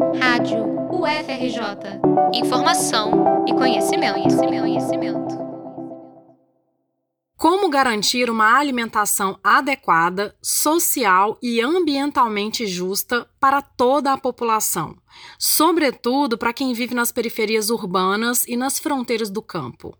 Rádio UFRJ. Informação e conhecimento, conhecimento, conhecimento. Como garantir uma alimentação adequada, social e ambientalmente justa para toda a população, sobretudo para quem vive nas periferias urbanas e nas fronteiras do campo?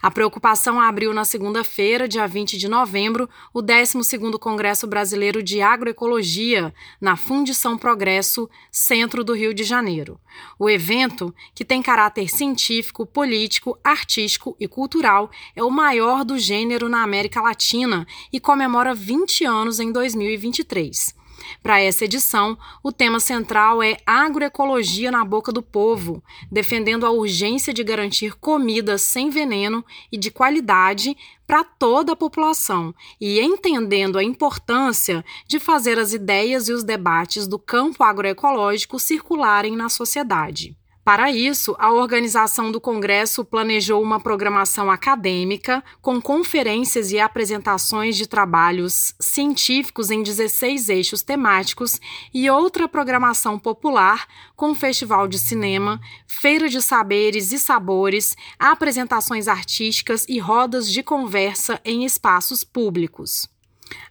A preocupação abriu na segunda-feira, dia 20 de novembro, o 12º Congresso Brasileiro de Agroecologia, na Fundição Progresso, centro do Rio de Janeiro. O evento, que tem caráter científico, político, artístico e cultural, é o maior do gênero na América Latina e comemora 20 anos em 2023. Para essa edição, o tema central é agroecologia na boca do povo, defendendo a urgência de garantir comida sem veneno e de qualidade para toda a população e entendendo a importância de fazer as ideias e os debates do campo agroecológico circularem na sociedade. Para isso, a organização do Congresso planejou uma programação acadêmica com conferências e apresentações de trabalhos científicos em 16 eixos temáticos e outra programação popular com festival de cinema, feira de saberes e sabores, apresentações artísticas e rodas de conversa em espaços públicos.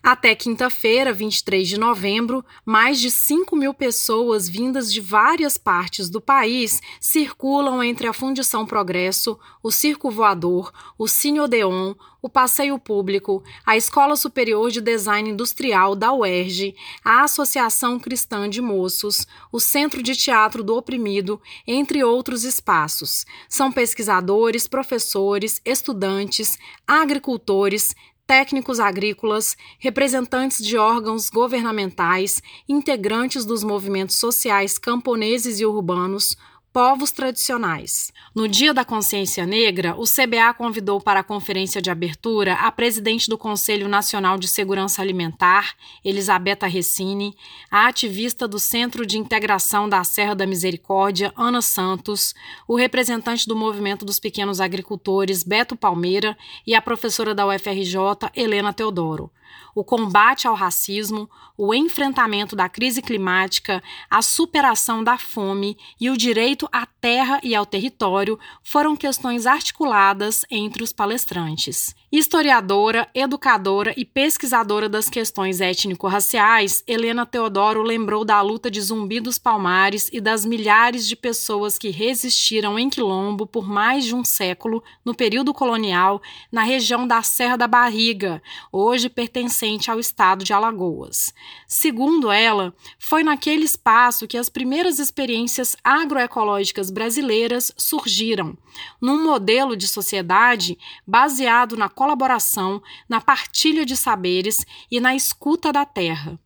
Até quinta-feira, 23 de novembro, mais de 5 mil pessoas vindas de várias partes do país circulam entre a Fundição Progresso, o Circo Voador, o Cine Odeon, o Passeio Público, a Escola Superior de Design Industrial da UERJ, a Associação Cristã de Moços, o Centro de Teatro do Oprimido, entre outros espaços. São pesquisadores, professores, estudantes, agricultores, técnicos agrícolas, representantes de órgãos governamentais, integrantes dos movimentos sociais camponeses e urbanos, povos tradicionais. No Dia da Consciência Negra, o CBA convidou para a conferência de abertura a presidente do Conselho Nacional de Segurança Alimentar, Elisabetta Recine, a ativista do Centro de Integração da Serra da Misericórdia, Ana Santos, o representante do Movimento dos Pequenos Agricultores, Beto Palmeira, e a professora da UFRJ, Helena Teodoro o combate ao racismo, o enfrentamento da crise climática, a superação da fome e o direito à terra e ao território foram questões articuladas entre os palestrantes. Historiadora, educadora e pesquisadora das questões étnico-raciais, Helena Teodoro lembrou da luta de Zumbi dos Palmares e das milhares de pessoas que resistiram em Quilombo por mais de um século no período colonial na região da Serra da Barriga, hoje pertencente ao estado de Alagoas. Segundo ela, foi naquele espaço que as primeiras experiências agroecológicas brasileiras surgiram, num modelo de sociedade baseado na colaboração, na partilha de saberes e na escuta da terra.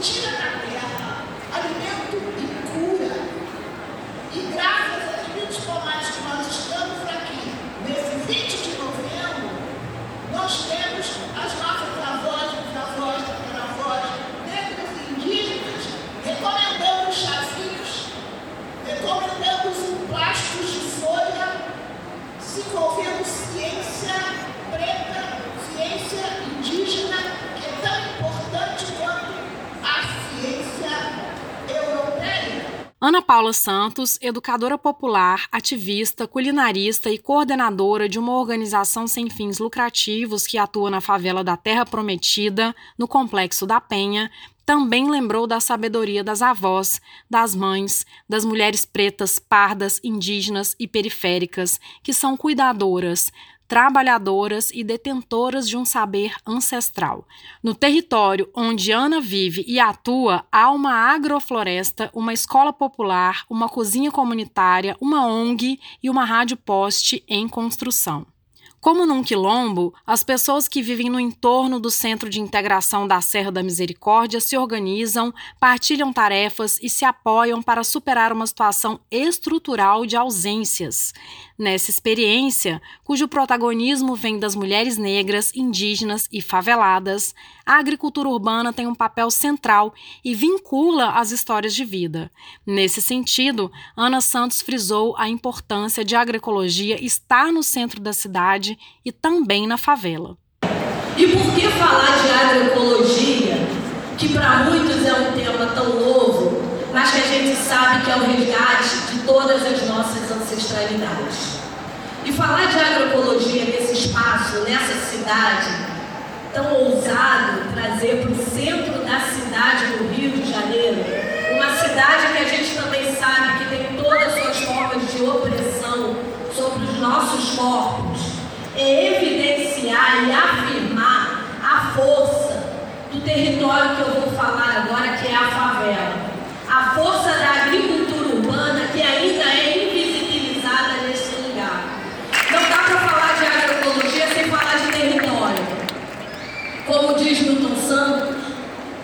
tira da Ana Paula Santos, educadora popular, ativista, culinarista e coordenadora de uma organização sem fins lucrativos que atua na favela da Terra Prometida, no Complexo da Penha, também lembrou da sabedoria das avós, das mães, das mulheres pretas, pardas, indígenas e periféricas, que são cuidadoras, trabalhadoras e detentoras de um saber ancestral. No território onde Ana vive e atua, há uma agrofloresta, uma escola popular, uma cozinha comunitária, uma ONG e uma rádio poste em construção. Como num quilombo, as pessoas que vivem no entorno do Centro de Integração da Serra da Misericórdia se organizam, partilham tarefas e se apoiam para superar uma situação estrutural de ausências. Nessa experiência, cujo protagonismo vem das mulheres negras, indígenas e faveladas, a agricultura urbana tem um papel central e vincula as histórias de vida. Nesse sentido, Ana Santos frisou a importância de a agroecologia estar no centro da cidade e também na favela. E por que falar de agroecologia, que para muitos é um tema tão novo, mas que a gente sabe que é o resgate de todas as nossas ancestralidades? E falar de agroecologia nesse espaço, nessa cidade, tão ousado, trazer para o centro da cidade do Rio de Janeiro, uma cidade que a gente também sabe que tem todas as suas formas de opressão sobre os nossos corpos, é evidenciar e afirmar a força do território que eu vou falar agora, que é a favela. A força da agricultura urbana que ainda é Como diz Milton Santos,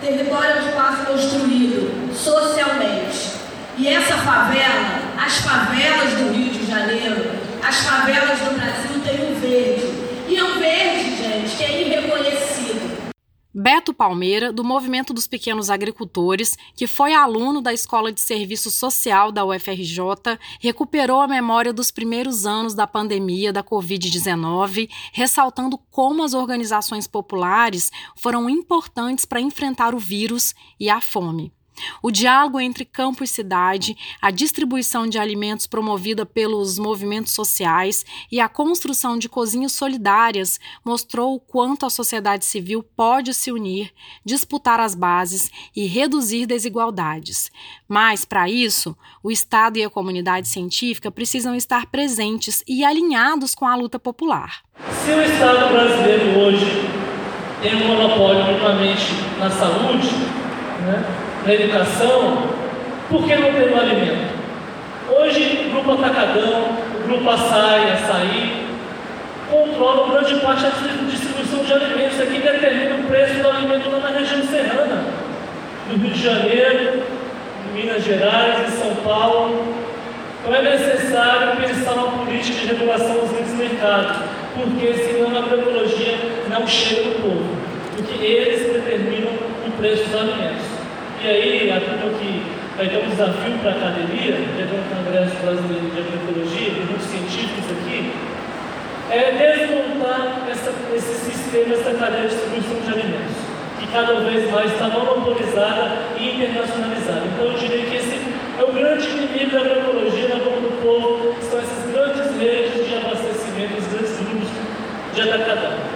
território é um espaço construído socialmente. E essa favela, as favelas do Rio de Janeiro, as favelas do Brasil têm um verde. E é um verde, gente, que é irreconhecido. Beto Palmeira, do Movimento dos Pequenos Agricultores, que foi aluno da Escola de Serviço Social da UFRJ, recuperou a memória dos primeiros anos da pandemia da Covid-19, ressaltando como as organizações populares foram importantes para enfrentar o vírus e a fome. O diálogo entre campo e cidade, a distribuição de alimentos promovida pelos movimentos sociais e a construção de cozinhas solidárias mostrou o quanto a sociedade civil pode se unir, disputar as bases e reduzir desigualdades. Mas, para isso, o Estado e a comunidade científica precisam estar presentes e alinhados com a luta popular. Se o Estado brasileiro hoje tem um monopólio unicamente na saúde, né? Na educação, por que não ter no alimento? Hoje, o Grupo Atacadão, o Grupo Açaí, Açaí, controlam grande parte da distribuição de alimentos. Aqui determina o preço do alimento lá na região serrana, no Rio de Janeiro, em Minas Gerais, em São Paulo. Então é necessário pensar uma política de regulação dos grandes mercados, porque senão a agroecologia não chega no povo, porque eles determinam o preço dos alimentos. E aí, a turma que vai ter um desafio para a academia, tem um congresso brasileiro de agroecologia, de muitos científicos aqui, é desmontar essa, esse sistema, essa cadeia de distribuição de alimentos, que cada vez mais está monopolizada e internacionalizada. Então, eu diria que esse é o grande inimigo da agroecologia na boca do povo, são essas grandes redes de abastecimento, os grandes grupos de atacadão.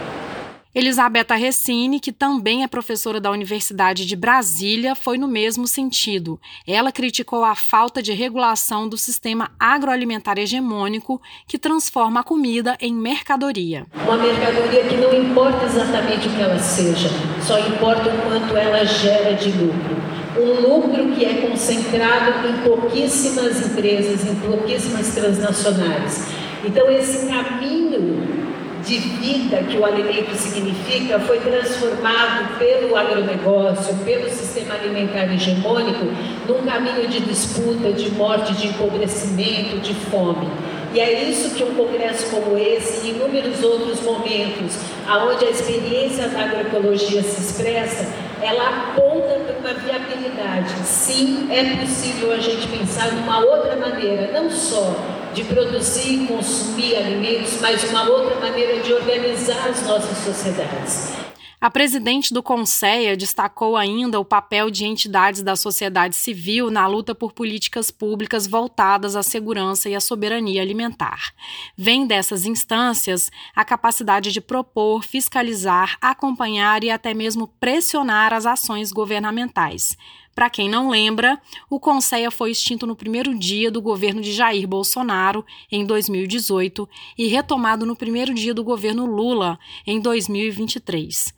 Elisabetta Recine, que também é professora da Universidade de Brasília, foi no mesmo sentido. Ela criticou a falta de regulação do sistema agroalimentar hegemônico que transforma a comida em mercadoria. Uma mercadoria que não importa exatamente o que ela seja, só importa o quanto ela gera de lucro. Um lucro que é concentrado em pouquíssimas empresas, em pouquíssimas transnacionais. Então, esse caminho de vida que o alimento significa foi transformado pelo agronegócio, pelo sistema alimentar hegemônico, num caminho de disputa, de morte, de empobrecimento, de fome. E é isso que um congresso como esse e inúmeros outros momentos, aonde a experiência da agroecologia se expressa, ela aponta para uma viabilidade. Sim, é possível a gente pensar numa outra maneira, não só de produzir e consumir alimentos, mas uma outra maneira de organizar as nossas sociedades. A presidente do Conceia destacou ainda o papel de entidades da sociedade civil na luta por políticas públicas voltadas à segurança e à soberania alimentar. Vem dessas instâncias a capacidade de propor, fiscalizar, acompanhar e até mesmo pressionar as ações governamentais. Para quem não lembra, o Conceia foi extinto no primeiro dia do governo de Jair Bolsonaro, em 2018, e retomado no primeiro dia do governo Lula, em 2023.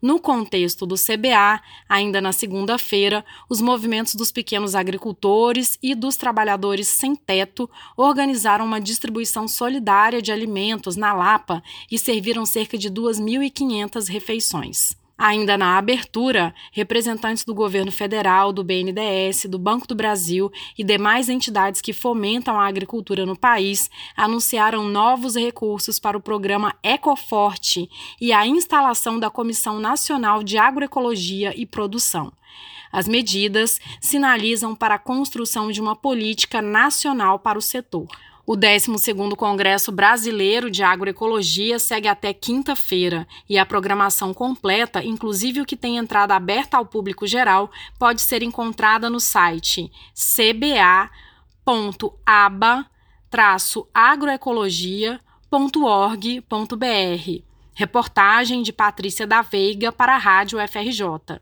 No contexto do CBA, ainda na segunda-feira, os movimentos dos pequenos agricultores e dos trabalhadores sem teto organizaram uma distribuição solidária de alimentos na Lapa e serviram cerca de 2.500 refeições. Ainda na abertura, representantes do governo federal, do BNDES, do Banco do Brasil e demais entidades que fomentam a agricultura no país anunciaram novos recursos para o programa Ecoforte e a instalação da Comissão Nacional de Agroecologia e Produção. As medidas sinalizam para a construção de uma política nacional para o setor. O 12º Congresso Brasileiro de Agroecologia segue até quinta-feira e a programação completa, inclusive o que tem entrada aberta ao público geral, pode ser encontrada no site cba.aba-agroecologia.org.br. Reportagem de Patrícia da Veiga para a Rádio FRJ.